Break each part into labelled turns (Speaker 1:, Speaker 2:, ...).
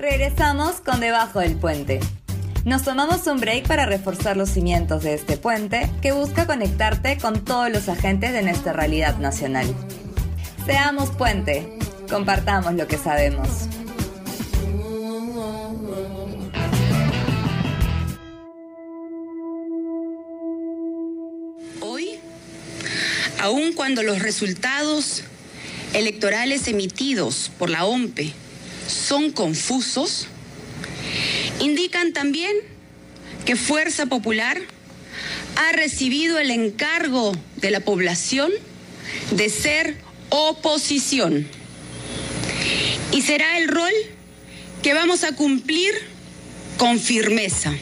Speaker 1: Regresamos con Debajo del Puente. Nos tomamos un break para reforzar los cimientos de este puente que busca conectarte con todos los agentes de nuestra realidad nacional. Seamos puente, compartamos lo que sabemos.
Speaker 2: Hoy, aun cuando los resultados electorales emitidos por la OMPE son confusos, indican también que Fuerza Popular ha recibido el encargo de la población de ser oposición. Y será el rol que vamos a cumplir con firmeza.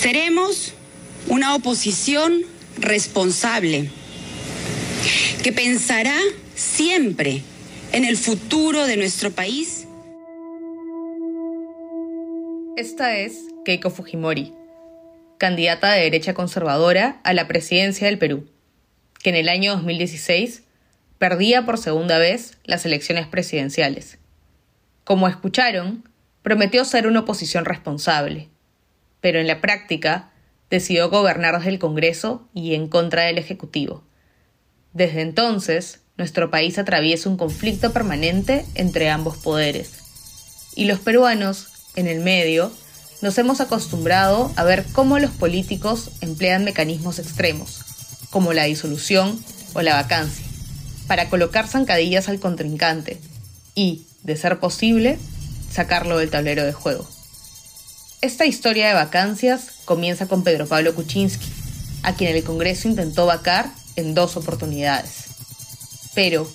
Speaker 2: Seremos una oposición responsable que pensará siempre en el futuro de nuestro país.
Speaker 3: Esta es Keiko Fujimori, candidata de derecha conservadora a la presidencia del Perú, que en el año 2016 perdía por segunda vez las elecciones presidenciales. Como escucharon, prometió ser una oposición responsable, pero en la práctica decidió gobernar desde el Congreso y en contra del Ejecutivo. Desde entonces, nuestro país atraviesa un conflicto permanente entre ambos poderes. Y los peruanos, en el medio, nos hemos acostumbrado a ver cómo los políticos emplean mecanismos extremos, como la disolución o la vacancia, para colocar zancadillas al contrincante y, de ser posible, sacarlo del tablero de juego. Esta historia de vacancias comienza con Pedro Pablo Kuczynski, a quien el Congreso intentó vacar en dos oportunidades. Pero,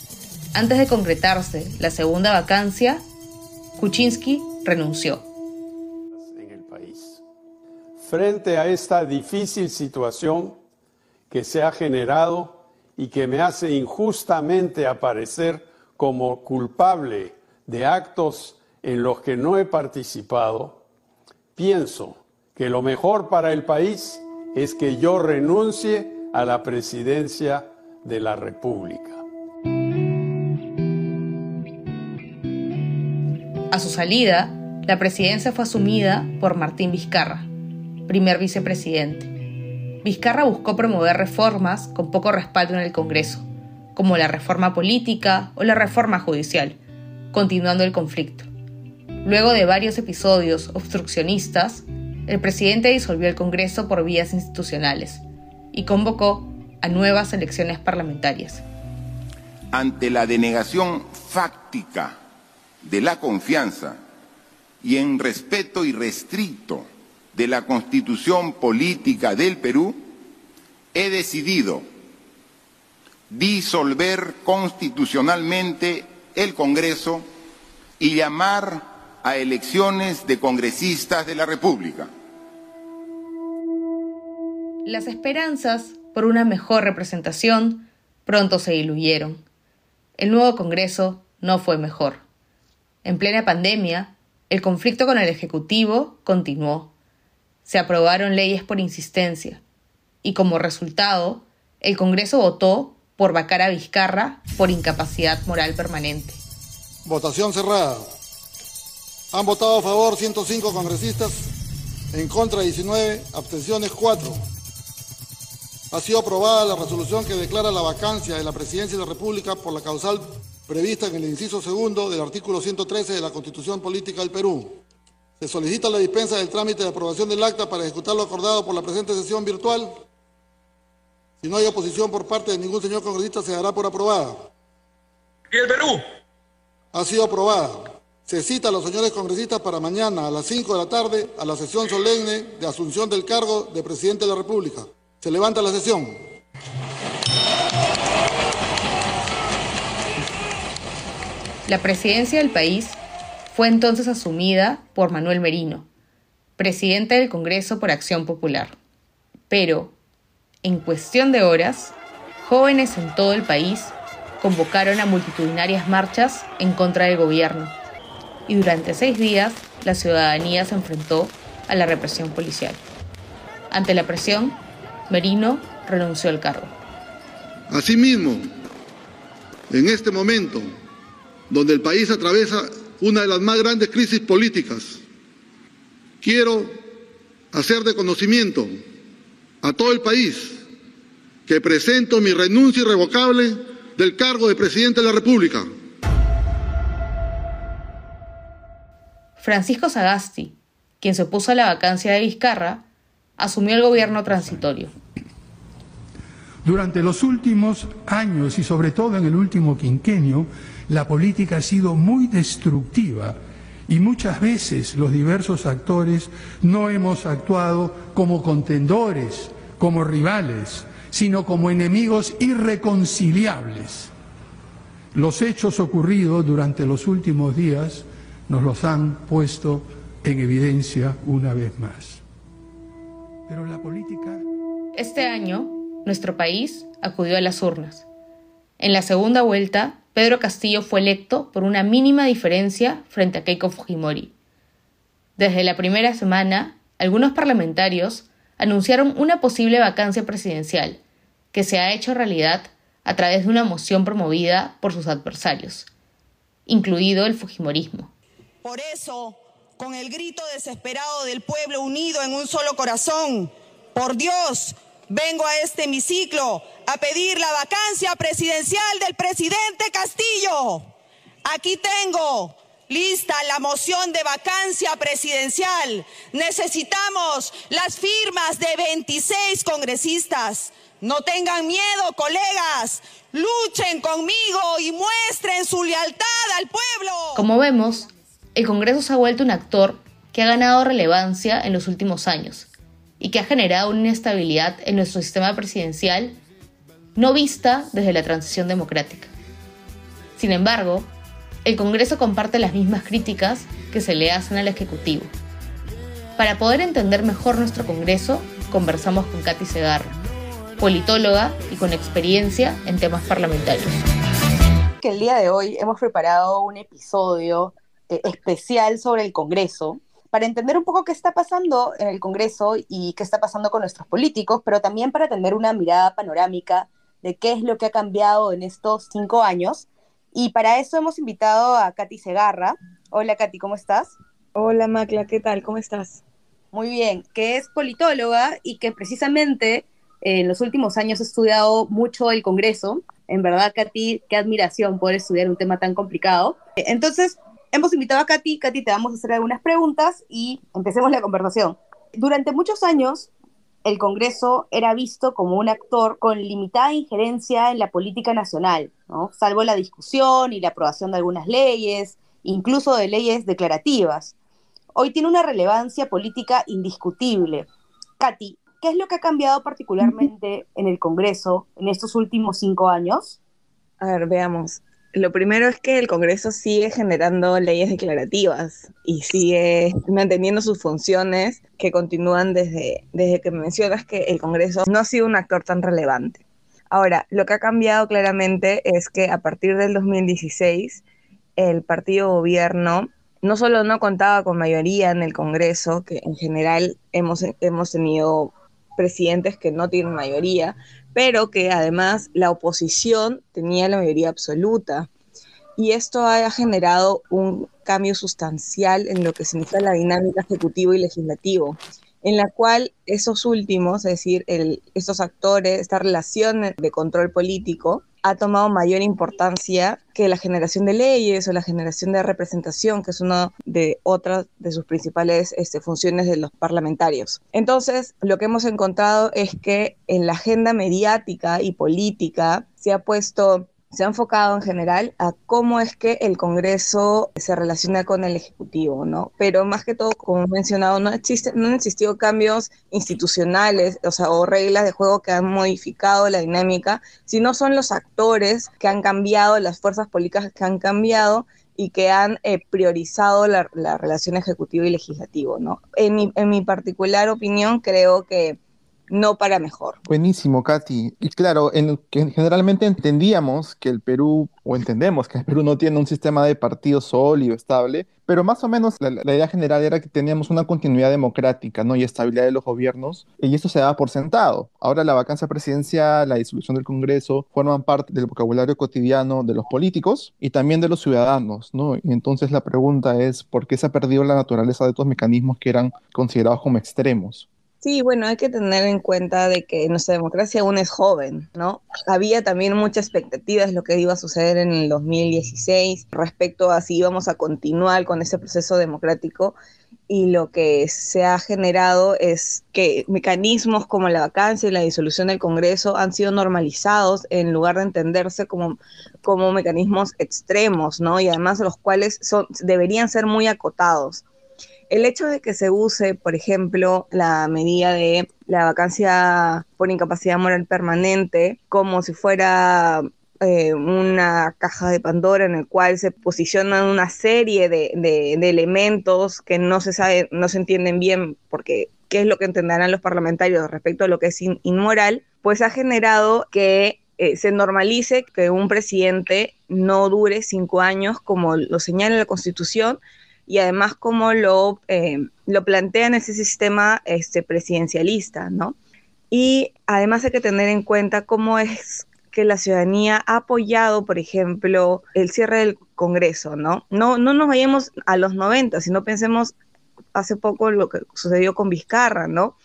Speaker 3: antes de concretarse la segunda vacancia, Kuczynski renunció.
Speaker 4: En el país. Frente a esta difícil situación que se ha generado y que me hace injustamente aparecer como culpable de actos en los que no he participado, pienso que lo mejor para el país es que yo renuncie a la presidencia de la República.
Speaker 3: A su salida, la presidencia fue asumida por Martín Vizcarra, primer vicepresidente. Vizcarra buscó promover reformas con poco respaldo en el Congreso, como la reforma política o la reforma judicial, continuando el conflicto. Luego de varios episodios obstruccionistas, el presidente disolvió el Congreso por vías institucionales y convocó a nuevas elecciones parlamentarias.
Speaker 5: Ante la denegación fáctica de la confianza y en respeto irrestricto de la constitución política del Perú, he decidido disolver constitucionalmente el Congreso y llamar a elecciones de congresistas de la República.
Speaker 3: Las esperanzas por una mejor representación pronto se diluyeron. El nuevo Congreso no fue mejor. En plena pandemia, el conflicto con el Ejecutivo continuó. Se aprobaron leyes por insistencia y como resultado, el Congreso votó por vacar a Vizcarra por incapacidad moral permanente.
Speaker 6: Votación cerrada. Han votado a favor 105 congresistas, en contra 19, abstenciones 4. Ha sido aprobada la resolución que declara la vacancia de la presidencia de la República por la causal prevista en el inciso segundo del artículo 113 de la Constitución Política del Perú. Se solicita la dispensa del trámite de aprobación del acta para ejecutar lo acordado por la presente sesión virtual. Si no hay oposición por parte de ningún señor congresista, se dará por aprobada.
Speaker 7: ¿Y el Perú?
Speaker 6: Ha sido aprobada. Se cita a los señores congresistas para mañana a las 5 de la tarde a la sesión solemne de asunción del cargo de presidente de la República. Se levanta la sesión.
Speaker 3: La presidencia del país fue entonces asumida por Manuel Merino, presidente del Congreso por Acción Popular. Pero, en cuestión de horas, jóvenes en todo el país convocaron a multitudinarias marchas en contra del gobierno y durante seis días la ciudadanía se enfrentó a la represión policial. Ante la presión, Merino renunció al cargo.
Speaker 6: Asimismo, en este momento, donde el país atraviesa una de las más grandes crisis políticas. Quiero hacer de conocimiento a todo el país que presento mi renuncia irrevocable del cargo de presidente de la República.
Speaker 3: Francisco Sagasti, quien se opuso a la vacancia de Vizcarra, asumió el gobierno transitorio.
Speaker 8: Durante los últimos años y sobre todo en el último quinquenio, la política ha sido muy destructiva y muchas veces los diversos actores no hemos actuado como contendores, como rivales, sino como enemigos irreconciliables. Los hechos ocurridos durante los últimos días nos los han puesto en evidencia una vez más. Pero la política...
Speaker 3: Este año, nuestro país acudió a las urnas. En la segunda vuelta, Pedro Castillo fue electo por una mínima diferencia frente a Keiko Fujimori. Desde la primera semana, algunos parlamentarios anunciaron una posible vacancia presidencial, que se ha hecho realidad a través de una moción promovida por sus adversarios, incluido el Fujimorismo.
Speaker 9: Por eso, con el grito desesperado del pueblo unido en un solo corazón, por Dios, vengo a este hemiciclo a pedir la vacancia presidencial del presidente Castillo. Aquí tengo lista la moción de vacancia presidencial. Necesitamos las firmas de 26 congresistas. No tengan miedo, colegas. Luchen conmigo y muestren su lealtad al pueblo.
Speaker 3: Como vemos, el Congreso se ha vuelto un actor que ha ganado relevancia en los últimos años y que ha generado una inestabilidad en nuestro sistema presidencial no vista desde la transición democrática. Sin embargo, el Congreso comparte las mismas críticas que se le hacen al Ejecutivo. Para poder entender mejor nuestro Congreso, conversamos con Katy Segarra, politóloga y con experiencia en temas parlamentarios.
Speaker 10: El día de hoy hemos preparado un episodio eh, especial sobre el Congreso para entender un poco qué está pasando en el Congreso y qué está pasando con nuestros políticos, pero también para tener una mirada panorámica de qué es lo que ha cambiado en estos cinco años. Y para eso hemos invitado a Katy Segarra. Hola Katy, ¿cómo estás?
Speaker 11: Hola Macla, ¿qué tal? ¿Cómo estás?
Speaker 10: Muy bien, que es politóloga y que precisamente en los últimos años ha estudiado mucho el Congreso. En verdad, Katy, qué admiración poder estudiar un tema tan complicado. Entonces, hemos invitado a Katy. Katy, te vamos a hacer algunas preguntas y empecemos la conversación. Durante muchos años, el Congreso era visto como un actor con limitada injerencia en la política nacional, salvo la discusión y la aprobación de algunas leyes, incluso de leyes declarativas. Hoy tiene una relevancia política indiscutible. Katy, ¿qué es lo que ha cambiado particularmente en el Congreso en estos últimos cinco años?
Speaker 11: A ver, veamos. Lo primero es que el Congreso sigue generando leyes declarativas y sigue manteniendo sus funciones que continúan desde, desde que mencionas que el Congreso no ha sido un actor tan relevante. Ahora, lo que ha cambiado claramente es que a partir del 2016 el partido gobierno no solo no contaba con mayoría en el Congreso, que en general hemos, hemos tenido presidentes que no tienen mayoría, pero que además la oposición tenía la mayoría absoluta. Y esto ha generado un cambio sustancial en lo que significa la dinámica ejecutivo y legislativo, en la cual esos últimos, es decir, estos actores, esta relación de control político, ha tomado mayor importancia que la generación de leyes o la generación de representación, que es una de otras de sus principales este, funciones de los parlamentarios. Entonces, lo que hemos encontrado es que en la agenda mediática y política se ha puesto se ha enfocado en general a cómo es que el Congreso se relaciona con el Ejecutivo, ¿no? Pero más que todo, como he mencionado, no, existe, no han existido cambios institucionales, o sea, o reglas de juego que han modificado la dinámica, sino son los actores que han cambiado, las fuerzas políticas que han cambiado y que han eh, priorizado la, relación ejecutivo y legislativo, ¿no? En mi, en mi particular opinión, creo que no para mejor.
Speaker 12: Buenísimo, Katy. Y claro, en, generalmente entendíamos que el Perú, o entendemos que el Perú no tiene un sistema de partido sólido, estable, pero más o menos la, idea general era que teníamos una continuidad democrática ¿no? y estabilidad de los gobiernos, y esto se daba por sentado. Ahora la vacancia presidencial, la disolución del Congreso, forman parte del vocabulario cotidiano de los políticos y también de los ciudadanos, ¿no? Y entonces la pregunta es, ¿por qué se ha perdido la naturaleza de estos mecanismos que eran considerados como extremos?
Speaker 11: Sí, bueno, hay que tener en cuenta de que nuestra democracia aún es joven, ¿no? Había también mucha expectativa de lo que iba a suceder en el 2016 respecto a si íbamos a continuar con ese proceso democrático y lo que se ha generado es que mecanismos como la vacancia y la disolución del Congreso han sido normalizados en lugar de entenderse como, como mecanismos extremos, ¿no? Y además los cuales son, deberían ser muy acotados el hecho de que se use, por ejemplo, la medida de la vacancia por incapacidad moral permanente como si fuera eh, una caja de Pandora en el cual se posicionan una serie de, elementos que no se sabe, no se entienden bien porque qué es lo que entenderán los parlamentarios respecto a lo que es inmoral, pues ha generado que eh, se normalice que un presidente no dure cinco años como lo señala la Constitución, y además cómo lo, eh, lo plantean ese sistema este, presidencialista, ¿no? Y además hay que tener en cuenta cómo es que la ciudadanía ha apoyado, por ejemplo, el cierre del Congreso, ¿no? No, no nos vayamos a los 90, sino pensemos hace poco lo que sucedió con Vizcarra, ¿no?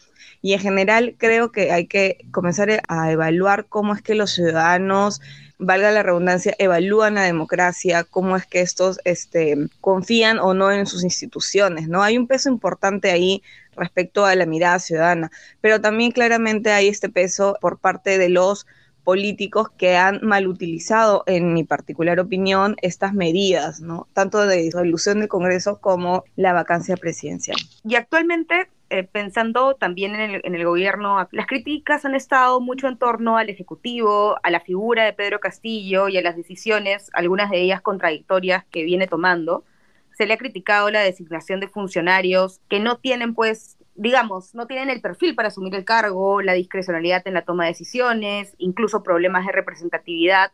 Speaker 11: Y en general creo que hay que comenzar a evaluar cómo es que los ciudadanos valga la redundancia, evalúan la democracia, cómo es que estos este, confían o no en sus instituciones, ¿no? Hay un peso importante ahí respecto a la mirada ciudadana, pero también claramente hay este peso por parte de los políticos que han mal utilizado, en mi particular opinión, estas medidas, ¿no? Tanto de disolución del Congreso como la vacancia presidencial.
Speaker 10: Y actualmente eh, pensando también en el, gobierno, las críticas han estado mucho en torno al Ejecutivo, a la figura de Pedro Castillo y a las decisiones, algunas de ellas contradictorias que viene tomando. Se le ha criticado la designación de funcionarios que no tienen, pues, digamos, no tienen el perfil para asumir el cargo, la discrecionalidad en la toma de decisiones, incluso problemas de representatividad.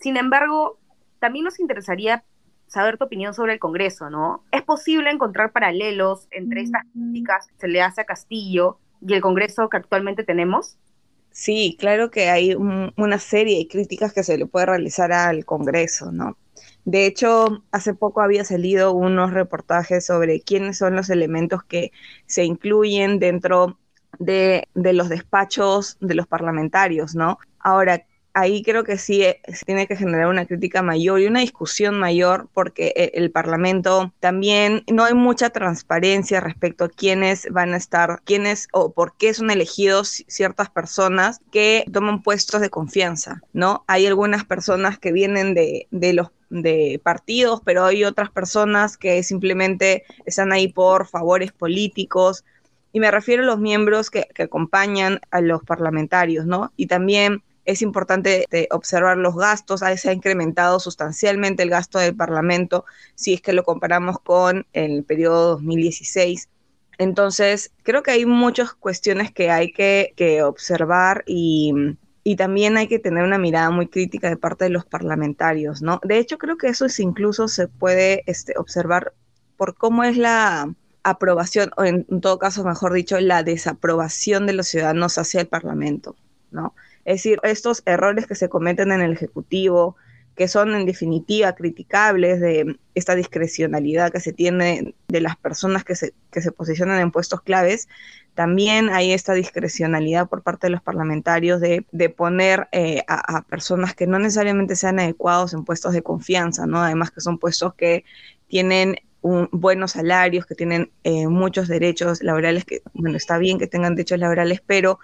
Speaker 10: Sin embargo, también nos interesaría saber tu opinión sobre el Congreso, ¿no? ¿Es posible encontrar paralelos entre estas críticas que se le hace a Castillo y el Congreso que actualmente tenemos?
Speaker 11: Sí, claro que hay una serie de críticas que se le puede realizar al Congreso, ¿no? De hecho, hace poco había salido unos reportajes sobre quiénes son los elementos que se incluyen dentro de, de los despachos de los parlamentarios, ¿no? Ahora, ahí creo que sí eh, se tiene que generar una crítica mayor y una discusión mayor porque eh, el Parlamento también no hay mucha transparencia respecto a quiénes van a estar, quiénes o por qué son elegidos ciertas personas que toman puestos de confianza, ¿no? Hay algunas personas que vienen de, los de partidos, pero hay otras personas que simplemente están ahí por favores políticos. Y me refiero a los miembros que, que acompañan a los parlamentarios, ¿no? Y también es importante eh, observar los gastos, se ha incrementado sustancialmente el gasto del Parlamento si es que lo comparamos con el periodo 2016. Entonces, creo que hay muchas cuestiones que hay que, observar y, también hay que tener una mirada muy crítica de parte de los parlamentarios, ¿no? De hecho, creo que eso es incluso se puede este, observar por cómo es la aprobación, o en todo caso, mejor dicho, la desaprobación de los ciudadanos hacia el Parlamento, ¿no? Es decir, estos errores que se cometen en el Ejecutivo, que son en definitiva criticables de esta discrecionalidad que se tiene de las personas que se, que se posicionan en puestos claves, también hay esta discrecionalidad por parte de los parlamentarios de, de poner eh, a, personas que no necesariamente sean adecuados en puestos de confianza, ¿no? Además que son puestos que tienen buenos salarios, que tienen eh, muchos derechos laborales, que, bueno, está bien que tengan derechos laborales, pero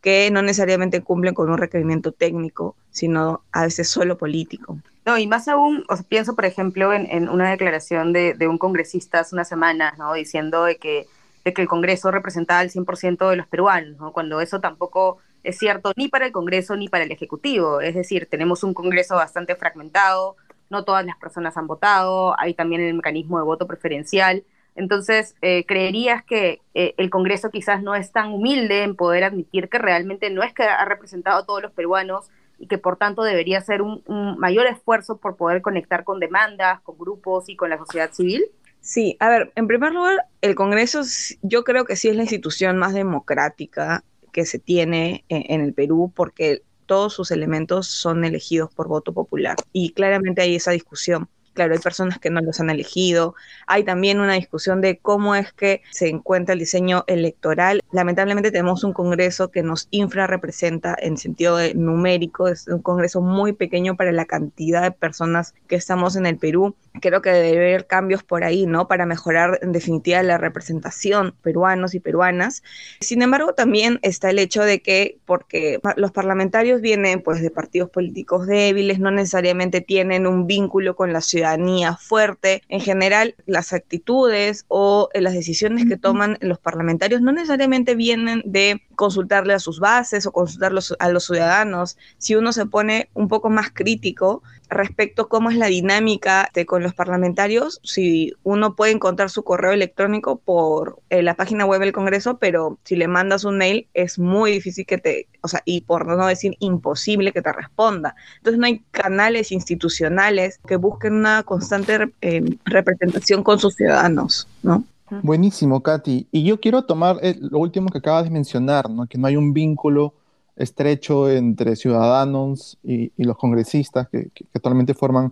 Speaker 11: que no necesariamente cumplen con un requerimiento técnico, sino a veces solo político.
Speaker 10: No, y más aún, pienso, por ejemplo, en, una declaración de, un congresista hace unas semanas, ¿no? Diciendo de que, de que el Congreso representaba el 100% de los peruanos, ¿no? Cuando eso tampoco es cierto ni para el Congreso ni para el Ejecutivo. Es decir, tenemos un Congreso bastante fragmentado, no todas las personas han votado, hay también el mecanismo de voto preferencial. Entonces, eh, ¿creerías que eh, el Congreso quizás no es tan humilde en poder admitir que realmente no es que ha representado a todos los peruanos y que por tanto debería hacer un, mayor esfuerzo por poder conectar con demandas, con grupos y con la sociedad civil?
Speaker 11: Sí, a ver, en primer lugar, el Congreso yo creo que sí es la institución más democrática que se tiene en el Perú porque todos sus elementos son elegidos por voto popular y claramente hay esa discusión claro, hay personas que no los han elegido. Hay también una discusión de cómo es que se encuentra el diseño electoral. Lamentablemente tenemos un Congreso que nos infrarrepresenta en sentido numérico, es un Congreso muy pequeño para la cantidad de personas que estamos en el Perú. Creo que debe haber cambios por ahí, ¿no? Para mejorar en definitiva la representación peruanos y peruanas. Sin embargo, también está el hecho de que, porque los parlamentarios vienen pues de partidos políticos débiles, no necesariamente tienen un vínculo con la ciudad fuerte. En general, las actitudes o eh, las decisiones que toman los parlamentarios no necesariamente vienen de consultarle a sus bases o consultarlos a los ciudadanos. Si uno se pone un poco más crítico, respecto a cómo es la dinámica de, con los parlamentarios, si uno puede encontrar su correo electrónico por eh, la página web del Congreso, pero si le mandas un mail es muy difícil que te, o sea, y por no decir imposible que te responda. Entonces no hay canales institucionales que busquen una constante eh, representación con sus ciudadanos, ¿no?
Speaker 12: Buenísimo, Katy. Y yo quiero tomar eh, lo último que acabas de mencionar, ¿no? Que no hay un vínculo estrecho entre ciudadanos y, los congresistas que, actualmente forman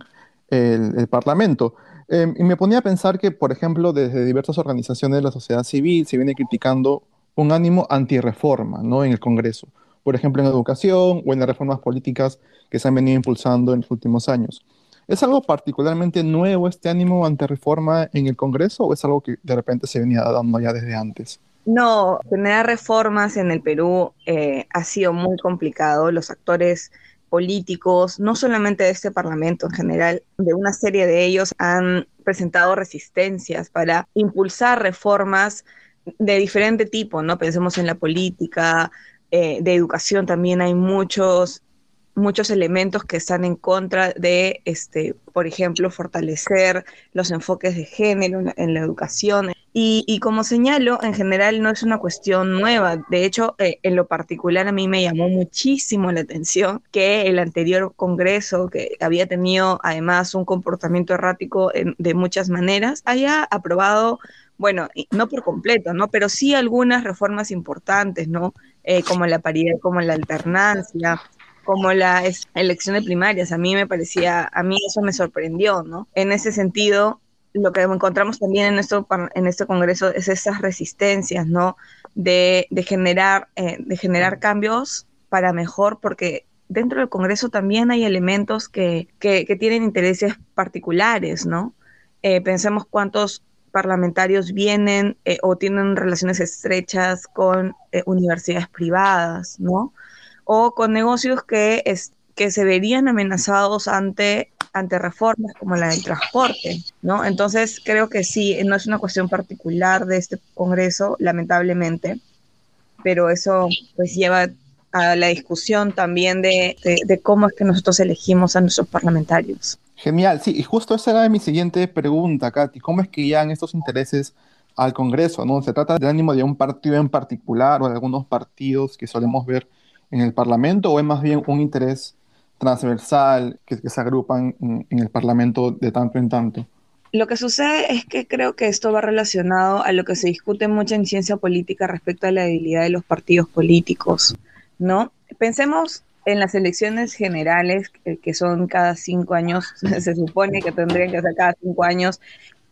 Speaker 12: el, Parlamento. Em, y me ponía a pensar que, por ejemplo, desde diversas organizaciones de la sociedad civil se viene criticando un ánimo antirreforma ¿no? en el Congreso, por ejemplo, en educación o en las reformas políticas que se han venido impulsando en los últimos años. ¿Es algo particularmente nuevo este ánimo antirreforma en el Congreso o es algo que de repente se venía dando ya desde antes?
Speaker 11: No, generar reformas en el Perú eh, ha sido muy complicado. Los actores políticos, no solamente de este Parlamento en general, de una serie de ellos han presentado resistencias para impulsar reformas de diferente tipo, ¿no? Pensemos en la política, eh, de educación también hay muchos muchos elementos que están en contra de, este, por ejemplo, fortalecer los enfoques de género en la educación. Y, como señalo, en general no es una cuestión nueva. De hecho, eh, en lo particular a mí me llamó muchísimo la atención que el anterior Congreso, que había tenido además un comportamiento errático de muchas maneras, haya aprobado, bueno, no por completo, ¿no? Pero sí algunas reformas importantes, ¿no? Eh, como la paridad, como la alternancia, como la elección de primarias. A mí me parecía, a mí eso me sorprendió, ¿no? En ese sentido, lo que encontramos también en, esto, en este Congreso es esas resistencias, ¿no? De, generar, eh, de generar cambios para mejor, porque dentro del Congreso también hay elementos que, tienen intereses particulares, ¿no? Eh, pensemos cuántos parlamentarios vienen eh, o tienen relaciones estrechas con universidades privadas, ¿no? O con negocios que, es, que se verían amenazados ante ante reformas como la del transporte, ¿no? Entonces creo que sí, no es una cuestión particular de este Congreso, lamentablemente, pero eso pues lleva a la discusión también de, cómo es que nosotros elegimos a nuestros parlamentarios.
Speaker 12: Genial, sí, y justo esa era mi siguiente pregunta, Katy, ¿cómo es que ya estos intereses al Congreso, ¿no? ¿Se trata del ánimo de un partido en particular o de algunos partidos que solemos ver en el Parlamento o es más bien un interés transversal que, se agrupan en, el Parlamento de tanto en tanto.
Speaker 11: Lo que sucede es que creo que esto va relacionado a lo que se discute mucho en ciencia política respecto a la debilidad de los partidos políticos, ¿no? Pensemos en las elecciones generales, que son cada cinco años, se supone que tendrían que ser cada cinco años,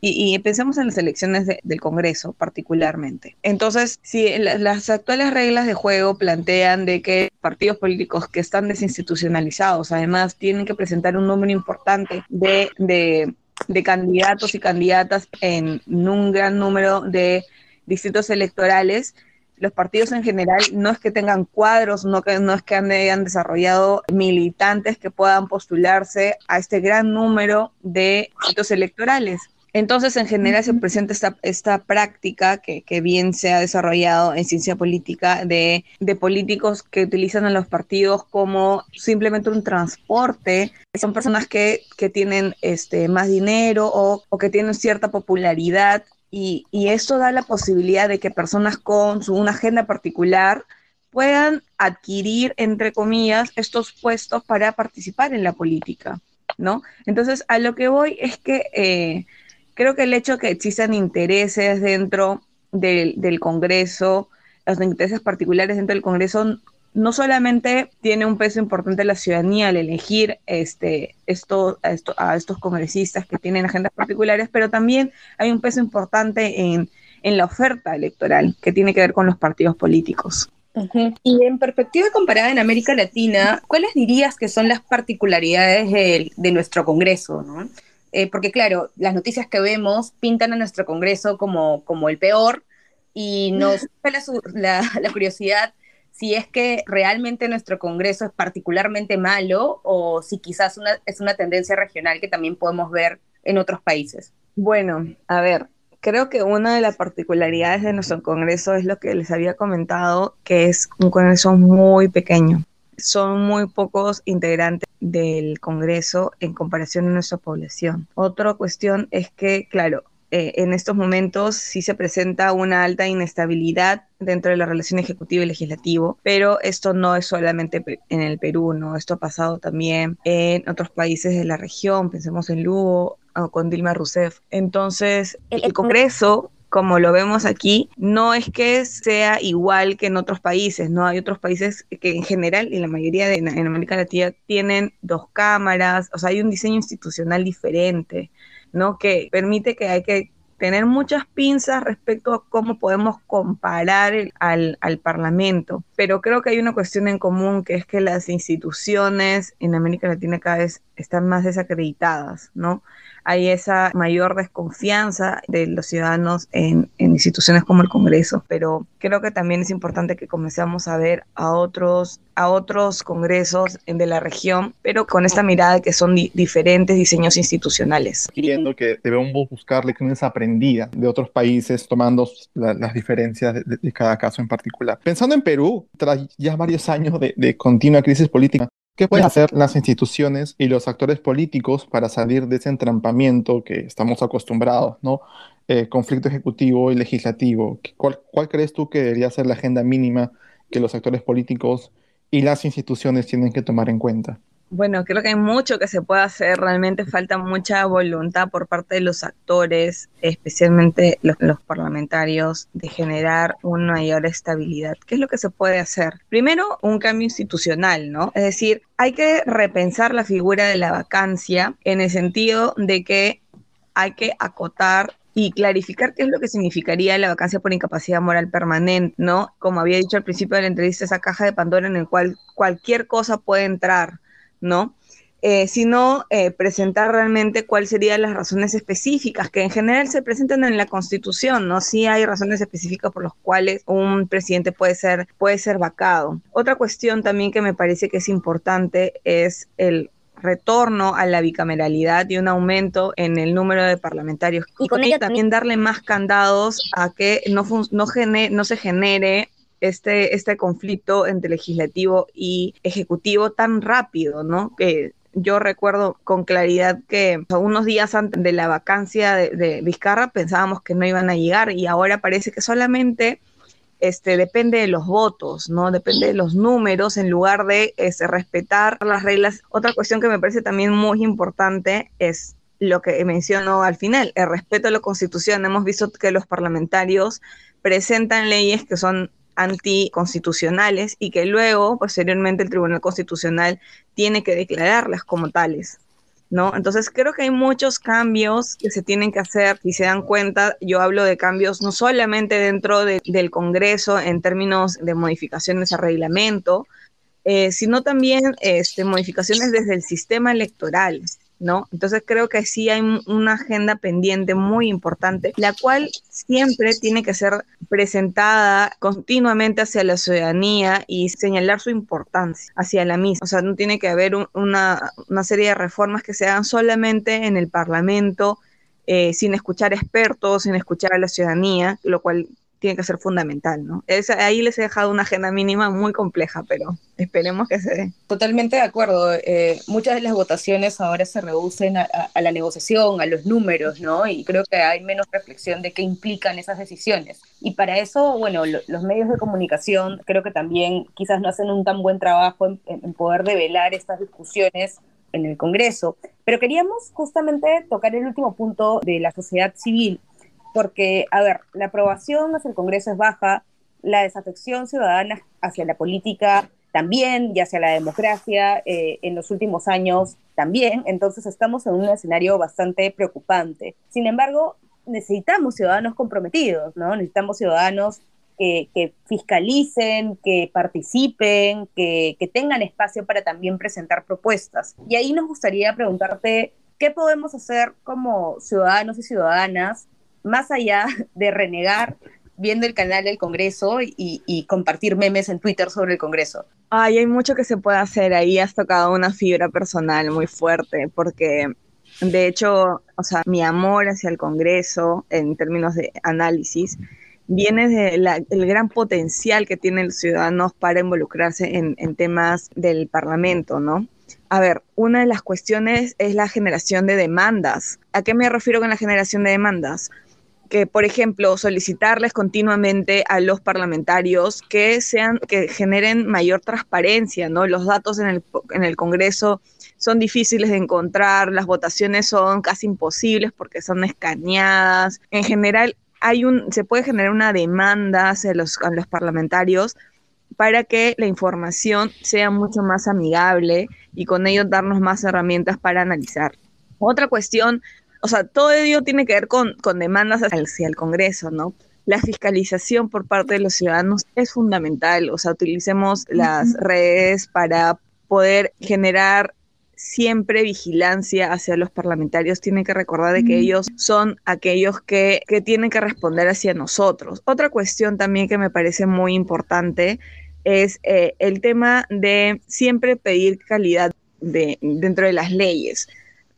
Speaker 11: y, pensemos en las elecciones del Congreso particularmente. Entonces, si las actuales reglas de juego plantean de que partidos políticos que están desinstitucionalizados, además, tienen que presentar un número importante de, de, candidatos y candidatas en un gran número de distritos electorales, los partidos en general no es que tengan cuadros, no, que, no es que hayan desarrollado militantes que puedan postularse a este gran número de distritos electorales. Entonces, en general se presenta esta, esta práctica que, que, bien se ha desarrollado en ciencia política de, de, políticos que utilizan a los partidos como simplemente un transporte. Son personas que, que tienen este, más dinero o, o, que tienen cierta popularidad Y, y esto da la posibilidad de que personas con su, una agenda particular puedan adquirir, entre comillas, estos puestos para participar en la política, ¿no? Entonces, a lo que voy es que eh, creo que el hecho de que existan intereses dentro del, Congreso, los intereses particulares dentro del Congreso, no solamente tiene un peso importante la ciudadanía al elegir este, esto, a, esto, a, estos congresistas que tienen agendas particulares, pero también hay un peso importante en, la oferta electoral que tiene que ver con los partidos políticos.
Speaker 10: Y en perspectiva comparada en América Latina, ¿cuáles dirías que son las particularidades de, de nuestro Congreso? ¿no? Eh, porque claro, las noticias que vemos pintan a nuestro Congreso como, como el peor y nos la, la, la curiosidad si es que realmente nuestro Congreso es particularmente malo o si quizás una, es una tendencia regional que también podemos ver en otros países.
Speaker 11: Bueno, a ver, creo que una de las particularidades de nuestro Congreso es lo que les había comentado, que es un Congreso muy pequeño. Son muy pocos integrantes del Congreso en comparación a nuestra población. Otra cuestión es que, claro, eh, en estos momentos sí se presenta una alta inestabilidad dentro de la relación ejecutivo y legislativo, pero esto no es solamente en el Perú, ¿no? Esto ha pasado también en otros países de la región, pensemos en Lugo o con Dilma Rousseff. Entonces, el, el Congreso como lo vemos aquí, no es que sea igual que en otros países, ¿no? Hay otros países que en general, y la mayoría de, en América Latina, tienen dos cámaras, o sea, hay un diseño institucional diferente. ¿no? Que permite que hay que tener muchas pinzas respecto a cómo podemos comparar el, al, al, Parlamento. Pero creo que hay una cuestión en común, que es que las instituciones en América Latina cada vez están más desacreditadas, ¿no? Hay esa mayor desconfianza de los ciudadanos en, en instituciones como el Congreso, pero creo que también es importante que comencemos a ver a otros, a otros congresos de la región, pero con esta mirada que son di diferentes diseños institucionales.
Speaker 12: Quiero que debemos buscar lecciones aprendidas de otros países, tomando la, las diferencias de, de, cada caso en particular. Pensando en Perú, tras ya varios años de, de continua crisis política, ¿Qué pueden hacer las instituciones y los actores políticos para salir de ese entrampamiento que estamos acostumbrados, ¿no? Eh, conflicto ejecutivo y legislativo. ¿Cuál, ¿Cuál, crees tú que debería ser la agenda mínima que los actores políticos y las instituciones tienen que tomar en cuenta?
Speaker 11: Bueno, creo que hay mucho que se puede hacer, realmente falta mucha voluntad por parte de los actores, especialmente los, parlamentarios, de generar una mayor estabilidad. ¿Qué es lo que se puede hacer? Primero, un cambio institucional, ¿no? Es decir, hay que repensar la figura de la vacancia en el sentido de que hay que acotar y clarificar qué es lo que significaría la vacancia por incapacidad moral permanente, ¿no? Como había dicho al principio de la entrevista, esa caja de Pandora en el cual cualquier cosa puede entrar, ¿no? Eh, sino eh, presentar realmente cuáles serían las razones específicas que en general se presentan en la Constitución, ¿no? Sí hay razones específicas por las cuales un presidente puede ser, puede ser vacado. Otra cuestión también que me parece que es importante es el retorno a la bicameralidad y un aumento en el número de parlamentarios. Y con también darle más candados a que no, no, no se genere este, este conflicto entre legislativo y ejecutivo tan rápido, ¿no? Que yo recuerdo con claridad que unos días antes de la vacancia de, Vizcarra pensábamos que no iban a llegar y ahora parece que solamente este, depende de los votos, ¿no? Depende de los números en lugar de este, respetar las reglas. Otra cuestión que me parece también muy importante es lo que menciono al final, el respeto a la constitución. Hemos visto que los parlamentarios presentan leyes que son anticonstitucionales y que luego, posteriormente, el Tribunal Constitucional tiene que declararlas como tales. ¿No? Entonces creo que hay muchos cambios que se tienen que hacer. Si se dan cuenta, yo hablo de cambios no solamente dentro de, del Congreso en términos de modificaciones al reglamento, eh, sino también este, modificaciones desde el sistema electoral. ¿No? Entonces creo que sí hay una agenda pendiente muy importante, la cual siempre tiene que ser presentada continuamente hacia la ciudadanía y señalar su importancia hacia la misma. O sea, no tiene que haber un, una, serie de reformas que se hagan solamente en el Parlamento, eh, sin escuchar expertos, sin escuchar a la ciudadanía, lo cual tiene que ser fundamental, ¿no? Es, ahí les he dejado una agenda mínima muy compleja, pero esperemos que se dé.
Speaker 10: Totalmente de acuerdo. Eh, muchas de las votaciones ahora se reducen a, la negociación, a los números, ¿no? Y creo que hay menos reflexión de qué implican esas decisiones. Y para eso, bueno, los medios de comunicación creo que también quizás no hacen un tan buen trabajo en, en poder develar estas discusiones en el Congreso. Pero queríamos justamente tocar el último punto de la sociedad civil porque, a ver, la aprobación hacia el Congreso es baja, la desafección ciudadana hacia la política también y hacia la democracia eh, en los últimos años también, entonces estamos en un escenario bastante preocupante. Sin embargo, necesitamos ciudadanos comprometidos, ¿no? Necesitamos ciudadanos que, fiscalicen, que participen, que, que tengan espacio para también presentar propuestas. Y ahí nos gustaría preguntarte, ¿qué podemos hacer como ciudadanos y ciudadanas más allá de renegar viendo el canal del Congreso y, compartir memes en Twitter sobre el Congreso?
Speaker 11: Ay, hay mucho que se puede hacer. Ahí has tocado una fibra personal muy fuerte, porque de hecho, o sea, mi amor hacia el Congreso en términos de análisis viene del gran potencial que tienen los ciudadanos para involucrarse en, en temas del Parlamento, ¿no? A ver, una de las cuestiones es la generación de demandas. ¿A qué me refiero con la generación de demandas? Que, por ejemplo, solicitarles continuamente a los parlamentarios que sean, que generen mayor transparencia, ¿no? Los datos en el, en el Congreso son difíciles de encontrar, las votaciones son casi imposibles porque son escaneadas. En general, hay un, se puede generar una demanda los, a los parlamentarios para que la información sea mucho más amigable y con ello darnos más herramientas para analizar. Otra cuestión o sea, todo ello tiene que ver con, demandas hacia el Congreso, ¿no? La fiscalización por parte de los ciudadanos es fundamental, o sea, utilicemos las redes para poder generar siempre vigilancia hacia los parlamentarios. Tienen que recordar de que ellos son aquellos que, tienen que responder hacia nosotros. Otra cuestión también que me parece muy importante es eh, el tema de siempre pedir calidad de, dentro de las leyes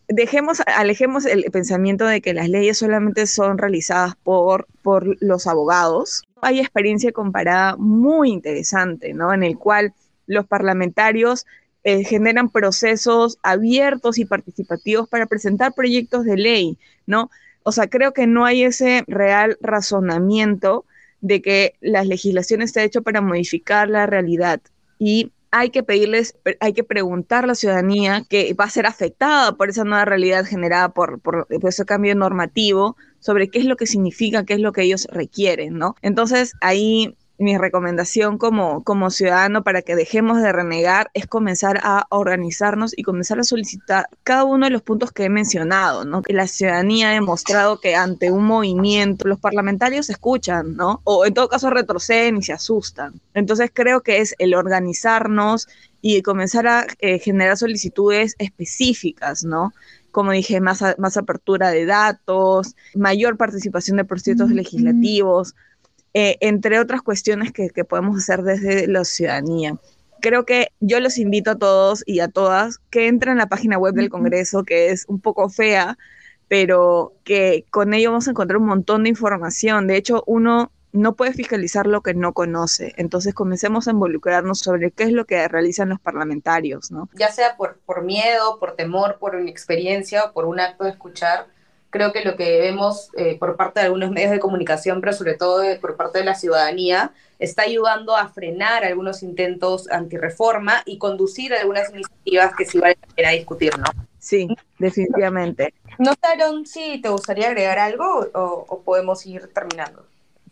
Speaker 11: dejemos, alejemos el pensamiento de que las leyes solamente son realizadas por, por los abogados. Hay experiencia comparada muy interesante, ¿no? En el cual los parlamentarios eh, generan procesos abiertos y participativos para presentar proyectos de ley, ¿no? O sea, creo que no hay ese real razonamiento de que la legislación está hecha para modificar la realidad. Y hay que pedirles, hay que preguntar a la ciudadanía que va a ser afectada por esa nueva realidad generada por, por, ese cambio normativo sobre qué es lo que significa, qué es lo que ellos requieren, ¿no? Entonces ahí mi recomendación como, como ciudadano para que dejemos de renegar es comenzar a organizarnos y comenzar a solicitar cada uno de los puntos que he mencionado, ¿no? Que la ciudadanía ha demostrado que ante un movimiento los parlamentarios escuchan, ¿no? O en todo caso retroceden y se asustan. Entonces creo que es el organizarnos y comenzar a eh, generar solicitudes específicas, ¿no? como dije, más, más apertura de datos, mayor participación de proyectos legislativos, eh, entre otras cuestiones que, podemos hacer desde la ciudadanía. Creo que yo los invito a todos y a todas que entren a la página web del Congreso, que es un poco fea, pero que con ello vamos a encontrar un montón de información. De hecho, uno no puede fiscalizar lo que no conoce. Entonces comencemos a involucrarnos sobre qué es lo que realizan los parlamentarios, ¿no?
Speaker 10: Ya sea por, por miedo, por temor, por inexperiencia o por un acto de escuchar, creo que lo que vemos eh, por parte de algunos medios de comunicación, pero sobre todo por parte de la ciudadanía, está ayudando a frenar algunos intentos antirreforma y conducir algunas iniciativas que sí vale la pena discutir, ¿no?
Speaker 11: Sí, definitivamente.
Speaker 10: ¿No, Taron, si te gustaría agregar algo o, o podemos ir terminando?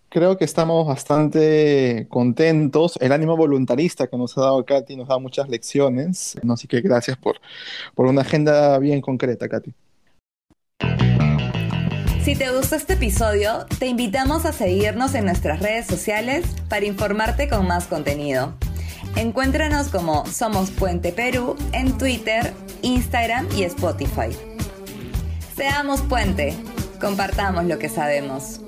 Speaker 12: Creo que estamos bastante contentos. El ánimo voluntarista que nos ha dado Katy nos da muchas lecciones. Así que gracias por, por una agenda bien concreta, Katy.
Speaker 1: Si te gustó este episodio, te invitamos a seguirnos en nuestras redes sociales para informarte con más contenido. Encuéntranos como Somos Puente Perú en Twitter, Instagram y Spotify. Seamos puente, compartamos lo que sabemos.